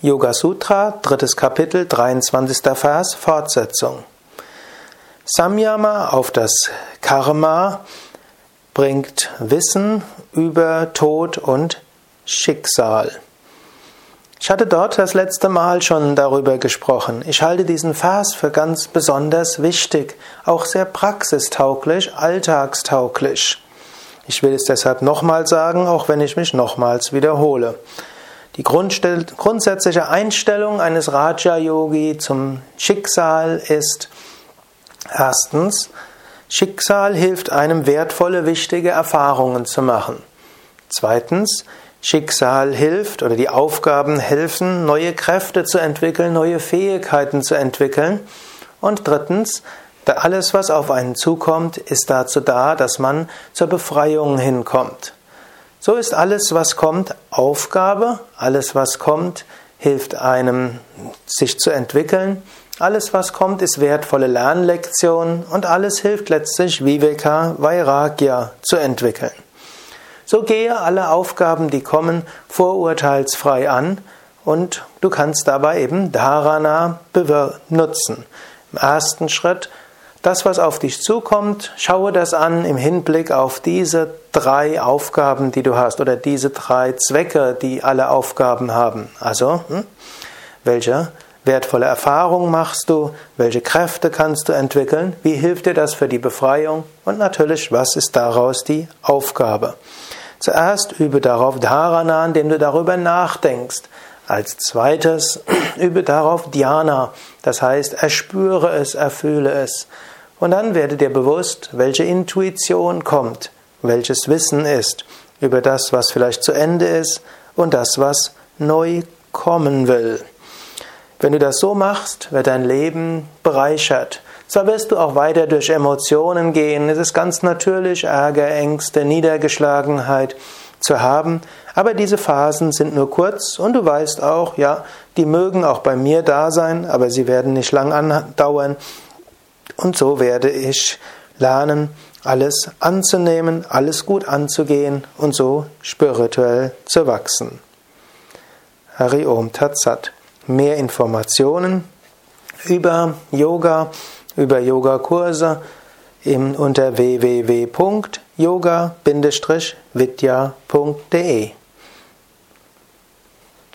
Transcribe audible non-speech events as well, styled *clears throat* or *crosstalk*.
Yoga Sutra, drittes Kapitel, 23. Vers, Fortsetzung. Samyama auf das Karma bringt Wissen über Tod und Schicksal. Ich hatte dort das letzte Mal schon darüber gesprochen. Ich halte diesen Vers für ganz besonders wichtig, auch sehr praxistauglich, alltagstauglich. Ich will es deshalb nochmal sagen, auch wenn ich mich nochmals wiederhole. Die grundsätzliche Einstellung eines Raja-Yogi zum Schicksal ist erstens, Schicksal hilft einem wertvolle, wichtige Erfahrungen zu machen. Zweitens, Schicksal hilft oder die Aufgaben helfen, neue Kräfte zu entwickeln, neue Fähigkeiten zu entwickeln. Und drittens, alles, was auf einen zukommt, ist dazu da, dass man zur Befreiung hinkommt. So ist alles, was kommt, Aufgabe. Alles, was kommt, hilft einem, sich zu entwickeln. Alles, was kommt, ist wertvolle Lernlektion und alles hilft letztlich, Viveka Vairagya zu entwickeln. So gehe alle Aufgaben, die kommen, vorurteilsfrei an und du kannst dabei eben Dharana benutzen. Im ersten Schritt das, was auf dich zukommt, schaue das an im Hinblick auf diese drei Aufgaben, die du hast, oder diese drei Zwecke, die alle Aufgaben haben. Also, hm, welche wertvolle Erfahrung machst du? Welche Kräfte kannst du entwickeln? Wie hilft dir das für die Befreiung? Und natürlich, was ist daraus die Aufgabe? Zuerst übe darauf Dharana, indem du darüber nachdenkst. Als zweites *clears throat* übe darauf Dhyana, das heißt, erspüre es, erfühle es. Und dann werde dir bewusst, welche Intuition kommt, welches Wissen ist über das, was vielleicht zu Ende ist und das, was neu kommen will. Wenn du das so machst, wird dein Leben bereichert. Zwar wirst du auch weiter durch Emotionen gehen, es ist ganz natürlich, Ärger, Ängste, Niedergeschlagenheit zu haben, aber diese Phasen sind nur kurz und du weißt auch, ja, die mögen auch bei mir da sein, aber sie werden nicht lang andauern und so werde ich lernen, alles anzunehmen, alles gut anzugehen und so spirituell zu wachsen. Hari Om Tat Sat. Mehr Informationen über Yoga, über Yogakurse unter www.yoga-vidya.de